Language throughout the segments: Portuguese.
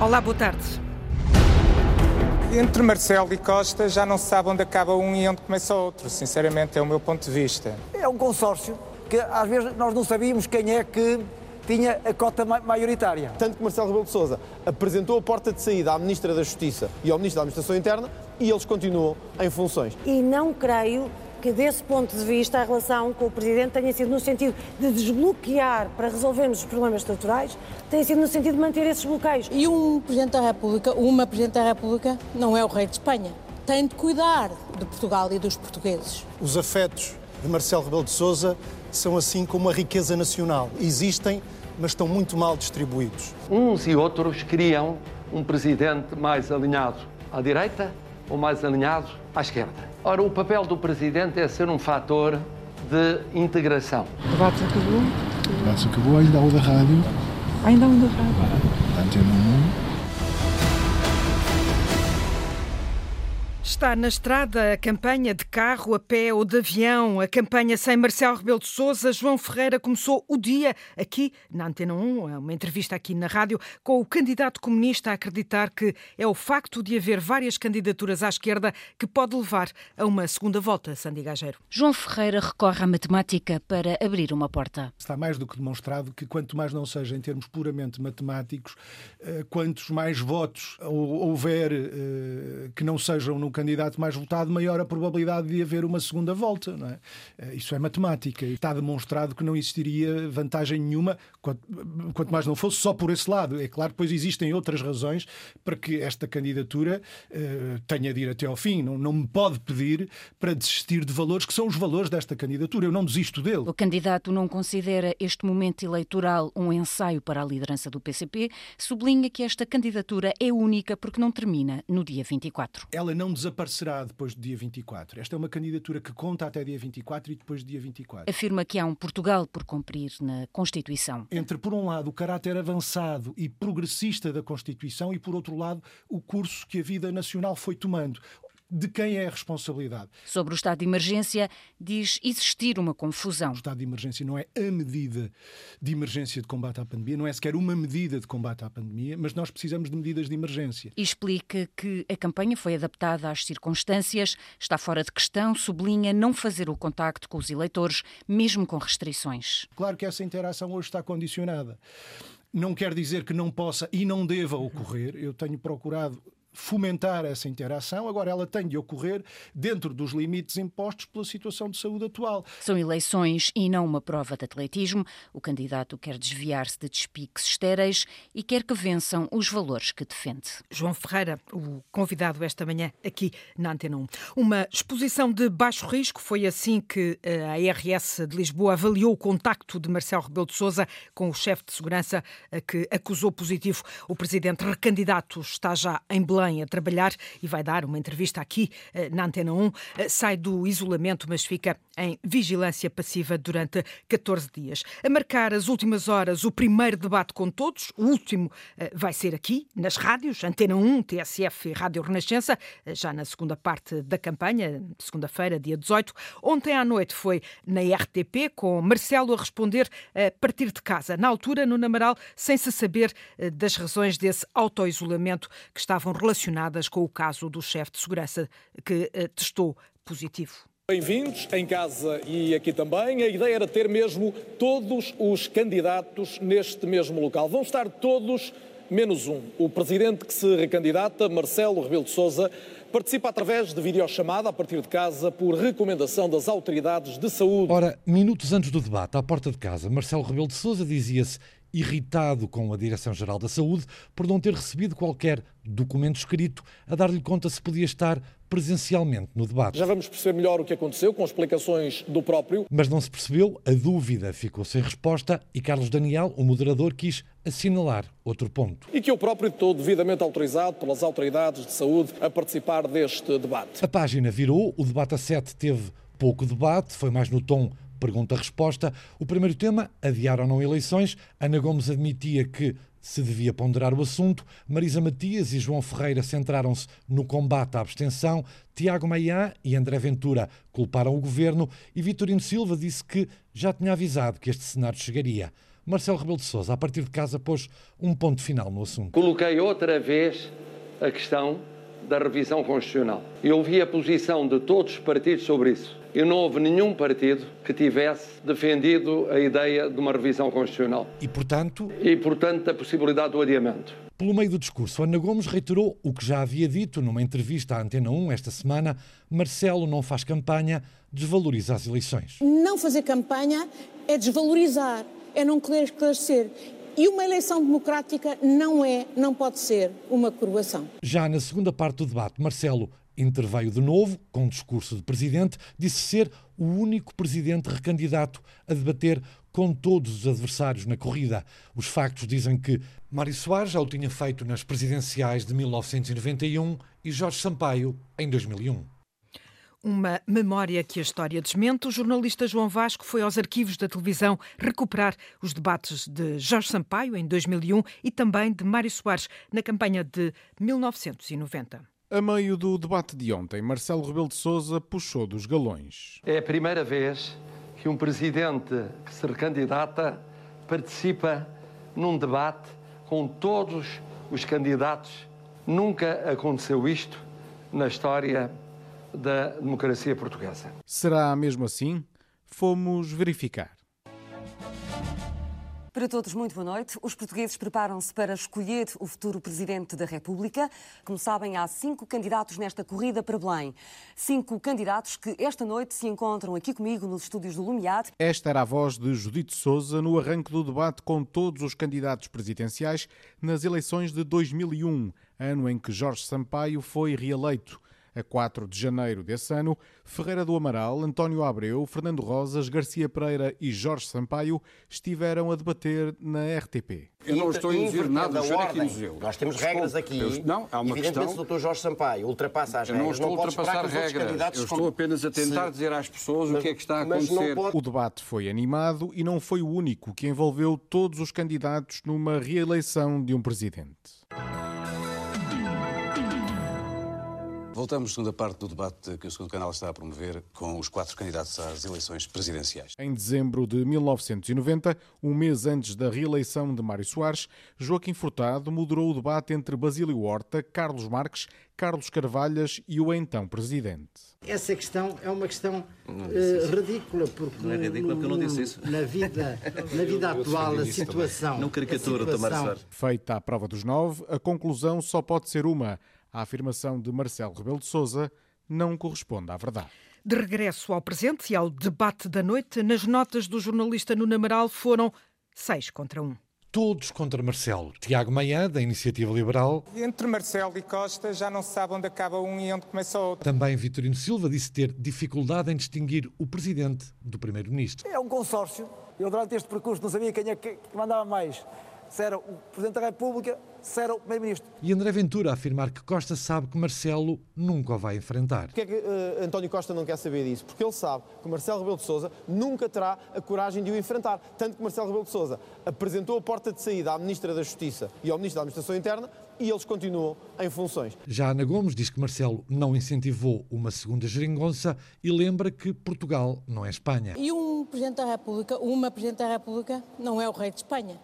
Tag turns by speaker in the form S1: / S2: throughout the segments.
S1: Olá, boa tarde.
S2: Entre Marcelo e Costa já não se sabe onde acaba um e onde começa outro. Sinceramente, é o meu ponto de vista.
S3: É um consórcio que às vezes nós não sabíamos quem é que tinha a cota maioritária.
S4: Tanto que Marcelo Rebelo de Sousa apresentou a porta de saída à Ministra da Justiça e ao Ministro da Administração Interna e eles continuam em funções.
S5: E não creio que, desse ponto de vista, a relação com o Presidente tenha sido no sentido de desbloquear para resolvermos os problemas estruturais, tenha sido no sentido de manter esses bloqueios.
S6: E um Presidente da República, uma Presidente da República, não é o Rei de Espanha. Tem de cuidar de Portugal e dos portugueses.
S7: Os afetos de Marcelo Rebelo de Sousa são assim como a riqueza nacional. Existem, mas estão muito mal distribuídos.
S8: Uns e outros queriam um presidente mais alinhado à direita ou mais alinhado à esquerda. Ora, o papel do Presidente é ser um fator de integração.
S9: O debate acabou?
S10: O debate acabou, ainda há o da rádio.
S9: Ainda há um da rádio.
S10: Antena 1.
S1: Está na estrada a campanha de carro, a pé ou de avião, a campanha sem Marcelo Rebelo de Sousa. João Ferreira começou o dia aqui na Antena 1, uma entrevista aqui na rádio, com o candidato comunista a acreditar que é o facto de haver várias candidaturas à esquerda que pode levar a uma segunda volta, Sandy Gageiro.
S11: João Ferreira recorre à matemática para abrir uma porta.
S7: Está mais do que demonstrado que quanto mais não seja em termos puramente matemáticos, eh, quantos mais votos houver eh, que não sejam no candidato candidato mais votado, maior a probabilidade de haver uma segunda volta. Não é? Eh, isso é matemática. Está demonstrado que não existiria vantagem nenhuma, quanto mais não fosse só por esse lado. É claro, depois existem outras razões para que esta candidatura uh, tenha de ir até ao fim. Não, não me pode pedir para desistir de valores que são os valores desta candidatura. Eu não desisto dele.
S11: O candidato não considera este momento eleitoral um ensaio para a liderança do PCP. Sublinha que esta candidatura é única porque não termina no dia 24.
S7: Ela não desaparece desaparecerá depois do dia 24. Esta é uma candidatura que conta até dia 24 e depois do dia 24.
S11: Afirma que há um Portugal por cumprir na Constituição.
S7: Entre, por um lado, o caráter avançado e progressista da Constituição e, por outro lado, o curso que a vida nacional foi tomando de quem é a responsabilidade.
S11: Sobre o estado de emergência, diz existir uma confusão. O
S7: estado de emergência não é a medida de emergência de combate à pandemia, não é sequer uma medida de combate à pandemia, mas nós precisamos de medidas de emergência.
S11: E explica que a campanha foi adaptada às circunstâncias, está fora de questão, sublinha não fazer o contacto com os eleitores, mesmo com restrições.
S7: Claro que essa interação hoje está condicionada. Não quer dizer que não possa e não deva ocorrer. Eu tenho procurado fomentar essa interação, agora ela tem de ocorrer dentro dos limites impostos pela situação de saúde atual.
S11: São eleições e não uma prova de atletismo. O candidato quer desviar-se de despiques estéreis e quer que vençam os valores que defende.
S1: João Ferreira, o convidado esta manhã aqui na Antena 1. Uma exposição de baixo risco, foi assim que eh, a IRS de Lisboa avaliou o contacto de Marcelo Rebelo de Sousa com o chefe de segurança eh, que acusou positivo. O presidente recandidato está já em Belém Belém a trabalhar e vai dar uma entrevista aqui eh, na Antena 1. Eh, sai do isolamento, mas fica em vigilância passiva durante 14 dias. A marcar as últimas horas, o primeiro debate com todos, o último eh, vai ser aqui, nas rádios, Antena 1, TSF e Rádio Renascença, já na segunda parte da campanha, segunda-feira, dia 18. Ontem à noite foi na RTP, com Marcelo a responder a partir de casa, na altura no Namaral, sem se saber das razões desse auto-isolamento que estavam relacionadas com o caso do chefe de segurança que testou positivo.
S12: Bem-vindos em casa e aqui também. A ideia era ter mesmo todos os candidatos neste mesmo local. Vão estar todos menos um. O presidente que se recandidata, Marcelo Rebelo de Sousa, participa através de videochamada a partir de casa por recomendação das autoridades de saúde.
S13: Ora, minutos antes do debate, à porta de casa, Marcelo Rebelo de Sousa dizia-se irritado com a Direção-Geral da Saúde por não ter recebido qualquer documento escrito a dar-lhe conta se podia estar presencialmente no debate.
S12: Já vamos perceber melhor o que aconteceu com explicações do próprio.
S13: Mas não se percebeu, a dúvida ficou sem resposta e Carlos Daniel, o moderador, quis assinalar outro ponto.
S12: E que eu próprio estou devidamente autorizado pelas autoridades de saúde a participar deste debate.
S13: A página virou, o debate a 7 teve pouco debate, foi mais no tom Pergunta-resposta. O primeiro tema, adiar ou não eleições. Ana Gomes admitia que se devia ponderar o assunto. Marisa Matias e João Ferreira centraram-se no combate à abstenção. Tiago Maia e André Ventura culparam o governo e Vitorino Silva disse que já tinha avisado que este cenário chegaria. Marcelo Rebelo de Sousa, a partir de casa, pôs um ponto final no assunto.
S8: Coloquei outra vez a questão da revisão constitucional. Eu ouvi a posição de todos os partidos sobre isso. E não houve nenhum partido que tivesse defendido a ideia de uma revisão constitucional.
S13: E, portanto...
S8: E, portanto, a possibilidade do adiamento.
S13: Pelo meio do discurso, Ana Gomes reiterou o que já havia dito numa entrevista à Antena 1 esta semana. Marcelo não faz campanha, desvaloriza as eleições.
S14: Não fazer campanha é desvalorizar, é não querer esclarecer. E uma eleição democrática não é, não pode ser uma coroação.
S13: Já na segunda parte do debate, Marcelo interveio de novo com um discurso de presidente, disse ser o único presidente recandidato a debater com todos os adversários na corrida. Os factos dizem que Mário Soares já o tinha feito nas presidenciais de 1991 e Jorge Sampaio em 2001.
S1: Uma memória que a história desmente. O jornalista João Vasco foi aos arquivos da televisão recuperar os debates de Jorge Sampaio em 2001 e também de Mário Soares na campanha de 1990.
S15: A meio do debate de ontem, Marcelo Rebelo de Sousa puxou dos galões.
S8: É a primeira vez que um presidente que se recandidata participa num debate com todos os candidatos. Nunca aconteceu isto na história da democracia portuguesa.
S15: Será mesmo assim? Fomos verificar.
S16: Para todos, muito boa noite. Os portugueses preparam-se para escolher o futuro Presidente da República. Como sabem, há cinco candidatos nesta corrida para Belém. Cinco candidatos que esta noite se encontram aqui comigo nos estúdios do Lumiar.
S15: Esta era a voz de Judite Souza no arranque do debate com todos os candidatos presidenciais nas eleições de 2001, ano em que Jorge Sampaio foi reeleito. A 4 de janeiro desse ano, Ferreira do Amaral, António Abreu, Fernando Rosas, Garcia Pereira e Jorge Sampaio estiveram a debater na RTP.
S17: Eu não estou a induzir nada, o é que induziu.
S18: Nós temos Desculpe, regras aqui.
S17: Eu, não, há uma
S18: Evidentemente,
S17: questão...
S18: o Dr. Jorge Sampaio ultrapassa as
S17: eu
S18: regras.
S17: não estou
S18: não
S17: a ultrapassar regras. Eu estou apenas a tentar Se... dizer às pessoas mas, o que é que está a acontecer.
S15: Pode... O debate foi animado e não foi o único que envolveu todos os candidatos numa reeleição de um presidente.
S19: Voltamos à segunda parte do debate que o segundo canal está a promover com os quatro candidatos às eleições presidenciais.
S15: Em dezembro de 1990, um mês antes da reeleição de Mário Soares, Joaquim Furtado moderou o debate entre Basílio Horta, Carlos Marques, Carlos Carvalhas e o então presidente.
S20: Essa questão é uma questão uh, ridícula, porque
S21: não é ridícula porque eu não disse isso.
S20: Na vida, na vida atual, a situação.
S21: Não caricatura,
S20: Tomar
S21: Soares.
S15: Feita a prova dos nove, a conclusão só pode ser uma a afirmação de Marcelo Rebelo de Sousa não corresponde à verdade.
S1: De regresso ao presente e ao debate da noite, nas notas do jornalista Nuno Amaral foram seis contra um.
S13: Todos contra Marcelo. Tiago Maia, da Iniciativa Liberal.
S2: Entre Marcelo e Costa já não se sabe onde acaba um e onde começa o outro.
S13: Também Vitorino Silva disse ter dificuldade em distinguir o presidente do primeiro-ministro.
S22: É um consórcio. Eu, durante este percurso, não sabia quem é que mandava mais se era o Presidente da República, se era o Primeiro-Ministro.
S13: E André Ventura a afirmar que Costa sabe que Marcelo nunca o vai enfrentar.
S4: Porquê é que uh, António Costa não quer saber disso? Porque ele sabe que Marcelo Rebelo de Sousa nunca terá a coragem de o enfrentar. Tanto que Marcelo Rebelo de Sousa apresentou a porta de saída à Ministra da Justiça e ao Ministro da Administração Interna e eles continuam em funções.
S13: Já Ana Gomes diz que Marcelo não incentivou uma segunda geringonça e lembra que Portugal não é Espanha.
S14: E um Presidente da República, uma Presidente da República, não é o rei de Espanha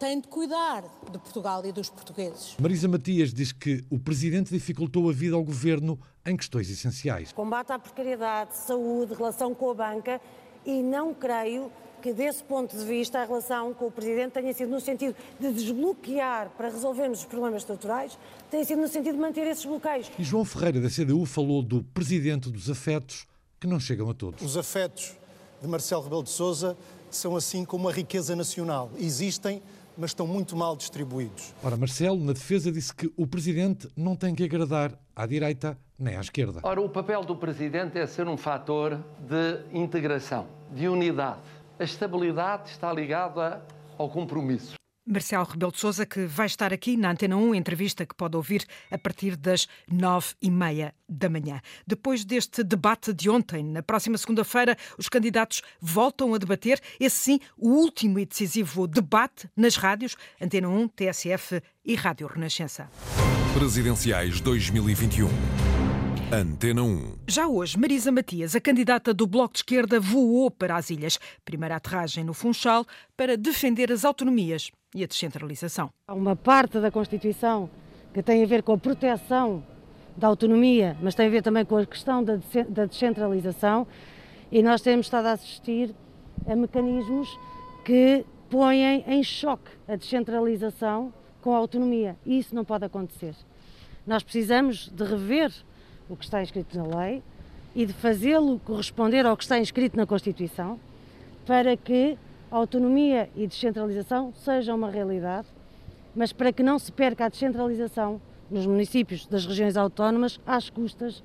S14: tem de cuidar de Portugal e dos portugueses.
S13: Marisa Matias diz que o presidente dificultou a vida ao governo em questões essenciais.
S23: Combate à precariedade, saúde, relação com a banca e não creio que desse ponto de vista a relação com o Presidente tenha sido no sentido de desbloquear para resolvermos os problemas estruturais, tenha sido no sentido de manter esses bloqueios.
S13: E João Ferreira da CDU falou do Presidente dos afetos que não chegam a todos.
S7: Os afetos de Marcelo Rebelo de Sousa são assim como a riqueza nacional. Existem mas estão muito mal distribuídos.
S13: Ora, Marcelo, na defesa, disse que o presidente não tem que agradar à direita nem à esquerda.
S8: Ora, o papel do presidente é ser um fator de integração, de unidade. A estabilidade está ligada ao compromisso.
S1: Marcelo Rebelo de Sousa, que vai estar aqui na Antena 1, entrevista que pode ouvir a partir das nove e meia da manhã. Depois deste debate de ontem, na próxima segunda-feira, os candidatos voltam a debater, esse sim, o último e decisivo debate nas rádios Antena 1, TSF e Rádio Renascença.
S12: Presidenciais 2021.
S24: Antena 1.
S1: Já hoje, Marisa Matias, a candidata do Bloco de Esquerda, voou para as ilhas. Primeira aterragem no Funchal para defender as autonomias e a descentralização.
S5: Há uma parte da Constituição que tem a ver com a proteção da autonomia, mas tem a ver também com a questão da descentralização e nós temos estado a assistir a mecanismos que põem em choque a descentralização com a autonomia e isso não pode acontecer. Nós precisamos de rever o que está escrito na lei e de fazê-lo corresponder ao que está inscrito na Constituição, para que a autonomia e descentralização sejam uma realidade, mas para que não se perca a descentralização nos municípios das regiões autónomas às custas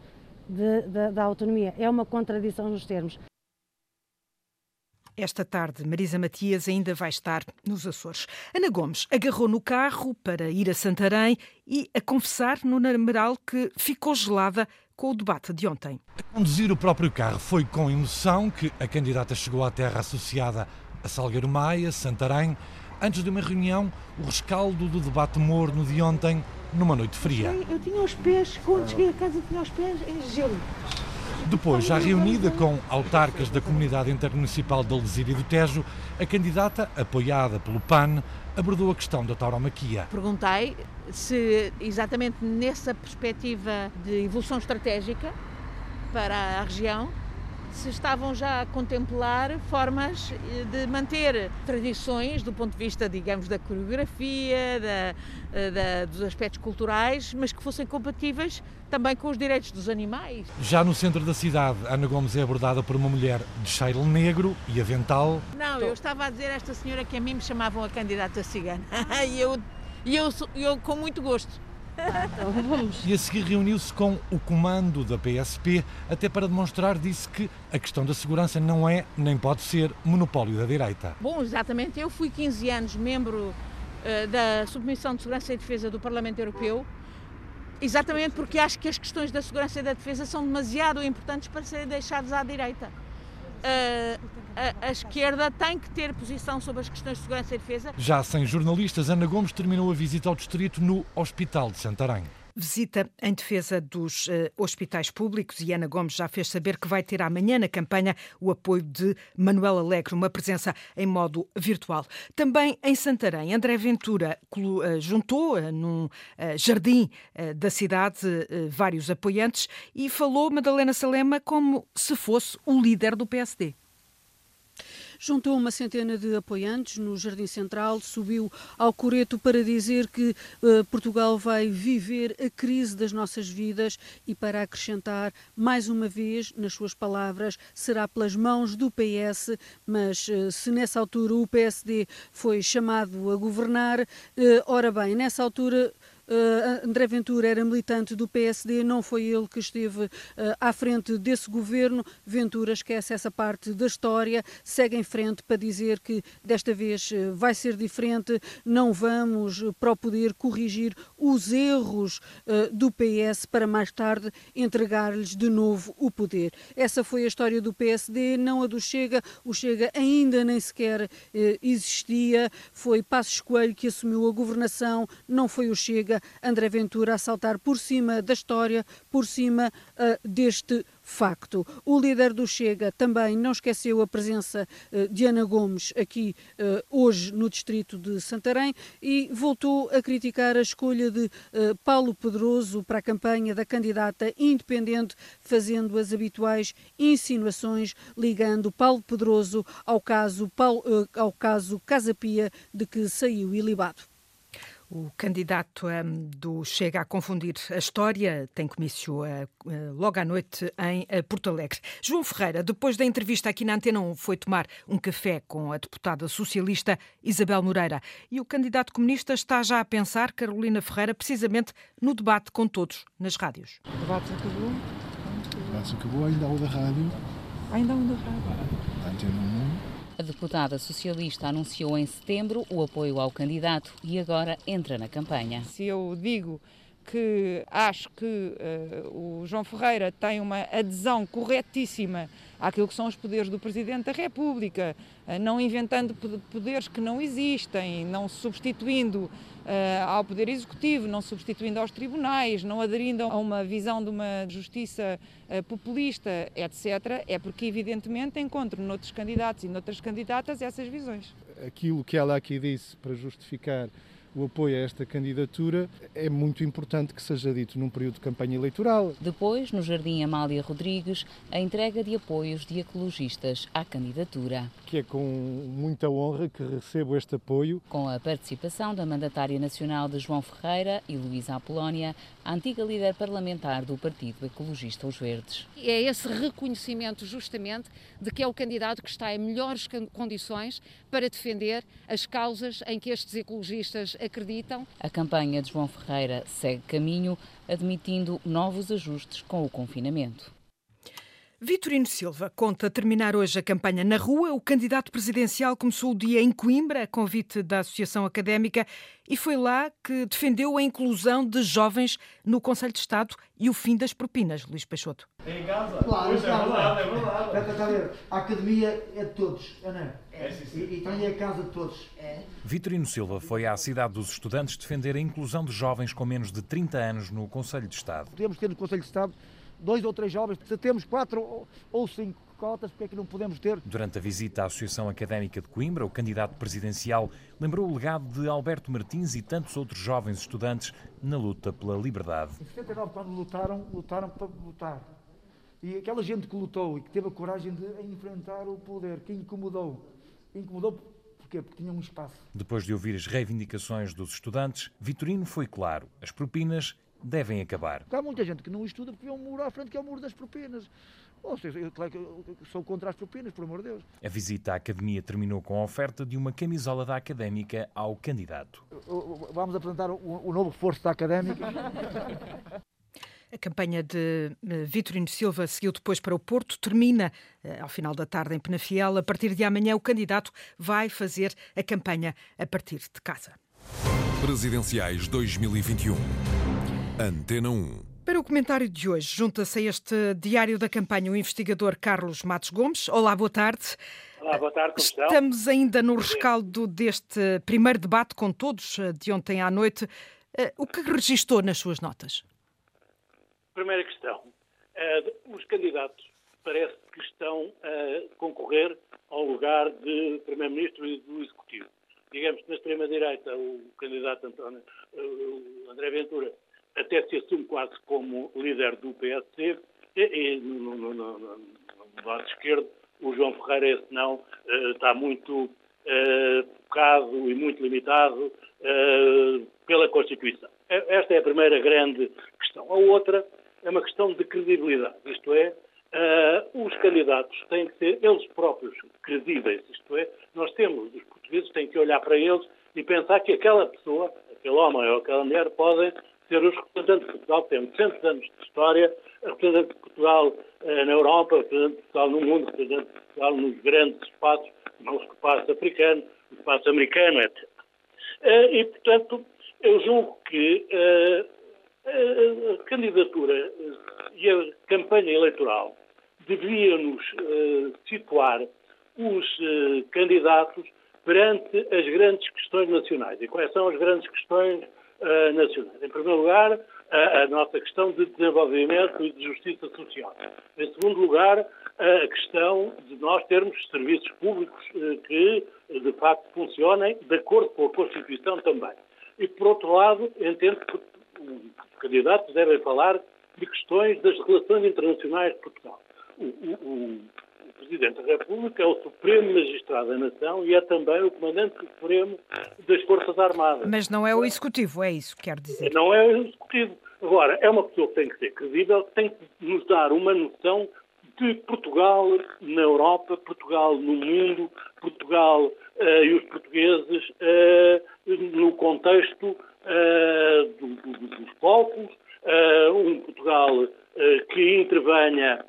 S5: de, de, da autonomia. É uma contradição nos termos.
S1: Esta tarde, Marisa Matias ainda vai estar nos Açores. Ana Gomes agarrou no carro para ir a Santarém e a confessar no Nameral que ficou gelada com o debate de ontem.
S13: A conduzir o próprio carro foi com emoção que a candidata chegou à terra associada a Salgueiro Maia, Santarém, antes de uma reunião, o rescaldo do debate morno de ontem, numa noite fria.
S6: Eu tinha os pés, quando cheguei a casa, tinha os pés em gelo.
S13: Depois, já reunida com autarcas da Comunidade Intermunicipal de Alzira e do Tejo, a candidata, apoiada pelo PAN, abordou a questão da tauromaquia.
S6: Perguntei se, exatamente nessa perspectiva de evolução estratégica para a região, se estavam já a contemplar formas eh, de manter tradições do ponto de vista, digamos, da coreografia, da, eh, da, dos aspectos culturais, mas que fossem compatíveis também com os direitos dos animais.
S13: Já no centro da cidade, Ana Gomes é abordada por uma mulher de cheiro negro e avental.
S6: Não, eu estava a dizer a esta senhora que a mim me chamavam a candidata cigana. e eu, eu, eu com muito gosto.
S13: Então vamos. E a seguir reuniu-se com o comando da PSP, até para demonstrar, disse que a questão da segurança não é, nem pode ser, monopólio da direita.
S6: Bom, exatamente. Eu fui 15 anos membro uh, da Submissão de Segurança e Defesa do Parlamento Europeu, exatamente porque acho que as questões da segurança e da defesa são demasiado importantes para serem deixadas à direita. Uh, a, a, esquerda tem que ter posição sobre as questões de segurança e defesa.
S13: Já sem jornalistas, Ana Gomes terminou a visita ao distrito no Hospital de Santarém
S1: visita em defesa dos uh, hospitais públicos e Ana Gomes já fez saber que vai ter amanhã na campanha o apoio de Manuel Alegre, uma presença em modo virtual. Também em Santarém, André Ventura uh, juntou uh, num jardim da cidade vários apoiantes e falou Madalena Salema como se fosse o líder do PSD
S25: juntou uma centena de apoiantes no Jardim Central, subiu ao Coreto para dizer que uh, Portugal vai viver a crise das nossas vidas e para acrescentar mais uma vez, nas suas palavras, será pelas mãos do PS, mas uh, se nessa altura o PSD foi chamado a governar, uh, ora bem, nessa altura Uh, André Ventura era militante do PSD, não foi ele que esteve uh, à frente desse governo. Ventura esquece essa parte da história, segue em frente para dizer que desta vez uh, vai ser diferente, não vamos para o poder corrigir os erros do PS para mais tarde entregar-lhes de novo o poder. Essa foi a história do PSD, não a do Chega. O Chega ainda nem sequer existia. Foi Passos Coelho que assumiu a governação, não foi o Chega André Ventura a saltar por cima da história, por cima uh, deste facto. O líder do Chega também não esqueceu a presença uh, de Ana Gomes aqui uh, hoje no distrito de Santarém e voltou a criticar a escolha de Paulo Pedroso para a campanha da candidata independente, fazendo as habituais insinuações ligando Paulo Pedroso ao caso, ao caso Casa Pia de que saiu ilibado.
S1: O candidato um, do Chega a confundir a história tem comício uh, logo à noite em uh, Porto Alegre. João Ferreira, depois da entrevista aqui na Antena 1, foi tomar um café com a deputada socialista Isabel Moreira. E o candidato comunista está já a pensar, Carolina Ferreira, precisamente no debate com todos nas rádios.
S26: O debate acabou? O debate acabou, ainda há o da rádio.
S27: Ainda há o da rádio.
S26: Antena 1.
S11: A deputada socialista anunciou em setembro o apoio ao candidato e agora entra na campanha.
S27: Se eu digo
S28: que acho que uh, o João Ferreira tem uma adesão corretíssima àquilo que são os poderes do Presidente da República, uh, não inventando poderes que não existem, não substituindo ao Poder Executivo, não substituindo aos tribunais, não aderindo a uma visão de uma justiça populista, etc., é porque, evidentemente, encontro noutros candidatos e noutras candidatas essas visões.
S26: Aquilo que ela aqui disse para justificar o apoio a esta candidatura é muito importante que seja dito num período de campanha eleitoral.
S11: Depois, no Jardim Amália Rodrigues, a entrega de apoios de ecologistas à candidatura.
S26: Que é com muita honra que recebo este apoio.
S11: Com a participação da mandatária nacional de João Ferreira e Luísa Apolónia, a antiga líder parlamentar do Partido Ecologista Os Verdes.
S24: É esse reconhecimento justamente de que é o candidato que está em melhores condições para defender as causas em que estes ecologistas acreditam.
S11: A campanha de João Ferreira segue caminho, admitindo novos ajustes com o confinamento.
S1: Vitorino Silva conta terminar hoje a campanha na rua. O candidato presidencial começou o dia em Coimbra, a convite da Associação Académica, e foi lá que defendeu a inclusão de jovens no Conselho de Estado e o fim das propinas. Luís Peixoto.
S20: Em casa? Claro, pois é verdade, é verdade. A
S22: academia é de todos, é, não é? É, sim, sim. E, e tem a casa de todos. É.
S29: Vitorino Silva foi à cidade dos estudantes defender a inclusão de jovens com menos de 30 anos no Conselho de Estado.
S22: Podemos ter no Conselho de Estado dois ou três jovens, se temos quatro ou cinco cotas, porque é que não podemos ter?
S29: Durante a visita à Associação Académica de Coimbra, o candidato presidencial lembrou o legado de Alberto Martins e tantos outros jovens estudantes na luta pela liberdade.
S22: Em 79, quando lutaram, lutaram para lutar. E aquela gente que lutou e que teve a coragem de enfrentar o poder, que incomodou, incomodou Porquê? Porque tinha um espaço.
S29: Depois de ouvir as reivindicações dos estudantes, Vitorino foi claro: as propinas devem acabar.
S22: Há muita gente que não estuda porque vê um muro à frente que é o muro das propinas. Ou seja, eu, claro que eu sou contra as propinas, por amor de Deus.
S29: A visita à academia terminou com a oferta de uma camisola da académica ao candidato.
S22: Vamos apresentar o, o novo reforço da académica.
S1: A campanha de eh, Vitorino Silva seguiu depois para o Porto, termina eh, ao final da tarde em Penafiel. A partir de amanhã, o candidato vai fazer a campanha a partir de casa.
S30: Presidenciais 2021. Antena 1.
S1: Para o comentário de hoje, junta-se a este diário da campanha o investigador Carlos Matos Gomes. Olá, boa tarde.
S31: Olá, boa tarde, como estão?
S1: Estamos ainda no rescaldo deste primeiro debate com todos eh, de ontem à noite. Eh, o que registou nas suas notas?
S31: Primeira questão. Uh, os candidatos parece que estão a concorrer ao lugar de Primeiro-Ministro e do Executivo. Digamos que na extrema-direita o candidato António, André Ventura até se assume quase como líder do PSD, e, no, no, no, no, lado esquerdo, o João Ferreira, esse não, uh, está muito uh, focado e muito limitado uh, pela Constituição. Esta é a primeira grande questão. A outra é uma questão de credibilidade, isto é, os candidatos têm que ser eles próprios credíveis, isto é, nós temos, os portugueses têm que olhar para eles e pensar que aquela pessoa, aquele homem ou aquela mulher podem ser os representantes de Portugal, têm 200 anos de história, representante de Portugal eh, na Europa, representante de Portugal no mundo, representante de Portugal nos grandes espaços, como o espaço africano, o espaço americano, etc. Eh, e, portanto, eu julgo que eh, a candidatura e a campanha eleitoral deviam-nos situar os candidatos perante as grandes questões nacionais. E quais são as grandes questões uh, nacionais. Em primeiro lugar, a, a, nossa questão de desenvolvimento e de justiça social. Em segundo lugar, a questão de nós termos serviços públicos uh, que, de facto, funcionem de acordo com a Constituição também. E, por outro lado, entendo que os candidatos devem falar de questões das relações internacionais de Portugal. O, o, Presidente da República é o Supremo Magistrado da Nação e é também o Comandante Supremo das Forças Armadas.
S1: Mas não é o Executivo, é isso que quer dizer?
S31: Não é o Executivo. Agora, é uma pessoa que tem que ser credível, que tem que nos dar uma noção de Portugal na Europa, Portugal no mundo, Portugal uh, e os portugueses uh, no contexto uh, do, do, dos povos, um Portugal que intervenha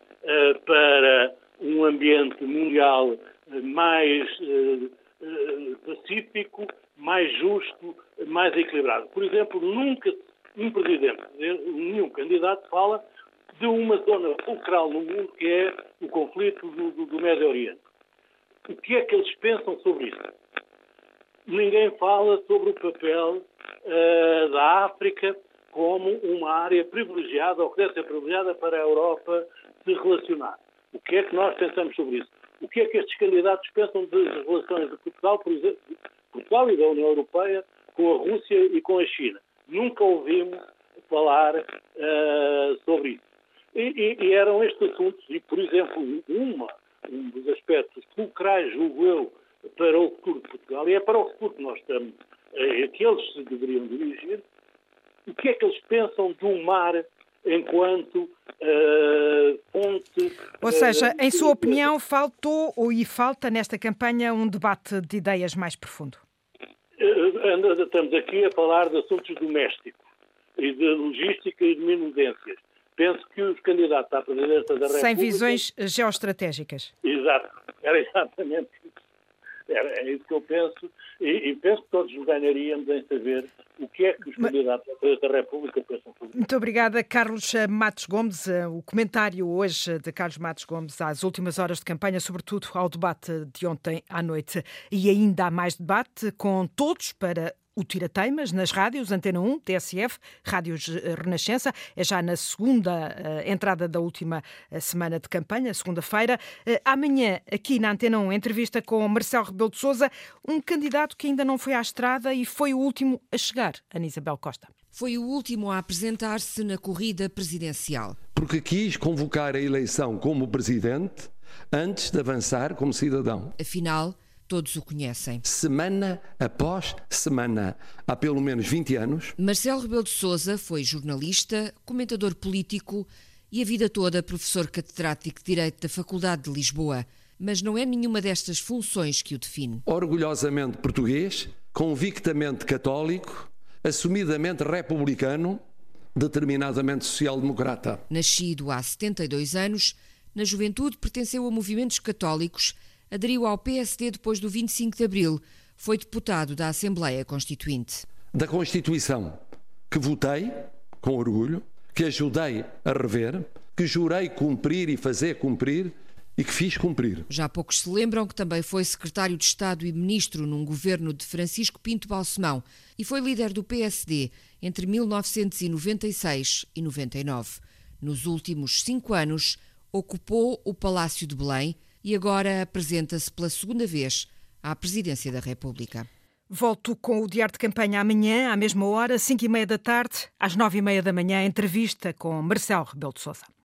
S31: para um ambiente mundial eh, mais uh, uh, pacífico, mais justo, mais equilibrado. Por exemplo, nunca um presidente, nenhum candidato fala de uma zona fulcral no mundo que é o conflito do, do, do Médio Oriente. O que é que eles pensam sobre isso? Ninguém fala sobre o papel uh, da África como uma área privilegiada, ou que deve ser privilegiada para a Europa se relacionar. O que é que nós pensamos sobre isso? O que é que estes candidatos pensam das relações de Portugal, por exemplo, Portugal e da União Europeia com a Rússia e com a China? Nunca ouvimos falar uh, sobre isso. E, e, e, eram estes assuntos, e por exemplo, uma, um dos aspectos fulcrais, julgo eu, para o futuro de Portugal, e é para o futuro que nós estamos, é, que eles se deveriam dirigir, o que é que eles pensam do mar enquanto uh, fonte.
S1: Ou seja, uh, em sua opinião, faltou ou e falta nesta campanha um debate de ideias mais profundo?
S31: Uh, estamos aqui a falar de assuntos domésticos e de logística e de minudências. Penso que os candidatos à presidência da República.
S1: Sem visões geoestratégicas.
S31: Exato, era exatamente isso. Era, é isso que eu penso e, e, penso que todos ganharíamos em saber o que é que os candidatos da República pensam sobre.
S1: Muito obrigada, Carlos Matos Gomes. Eh, o comentário hoje de Carlos Matos Gomes às últimas horas de campanha, sobretudo ao debate de ontem à noite. E ainda há mais debate com todos para o Tirateimas nas rádios, Antena 1, TSF, Rádios eh, Renascença. É já na segunda uh, entrada da última uh, semana de campanha, segunda-feira. Uh, amanhã, aqui na Antena 1, entrevista com Marcelo Rebelo de Souza, um candidato que ainda não foi à estrada e foi o último a chegar, Ana Isabel Costa.
S32: Foi o último a apresentar-se na corrida presidencial.
S8: Porque quis convocar a eleição como presidente antes de avançar como cidadão.
S32: Afinal, Todos o conhecem.
S8: Semana após semana, há pelo menos 20 anos.
S32: Marcelo Rebelo de Sousa foi jornalista, comentador político e a vida toda professor catedrático de Direito da Faculdade de Lisboa. Mas não é nenhuma destas funções que o define.
S8: Orgulhosamente português, convictamente católico, assumidamente republicano, determinadamente social-democrata.
S32: Nascido há 72 anos, na juventude pertenceu a movimentos católicos aderiu ao PSD depois do 25 de abril. Foi deputado da Assembleia Constituinte.
S8: Da Constituição, que votei com orgulho, que ajudei a rever, que jurei cumprir e fazer cumprir e que fiz cumprir.
S32: Já poucos se lembram que também foi secretário de Estado e ministro num governo de Francisco Pinto Balsemão e foi líder do PSD entre 1996 e 99. Nos últimos cinco anos, ocupou o Palácio de Belém e agora apresenta-se pela segunda vez à Presidência da República.
S1: Volto com o Diário de Campanha amanhã, à mesma hora, 5 e meia da tarde, às 9 e meia da manhã, entrevista com Marcelo Rebelo de Sousa.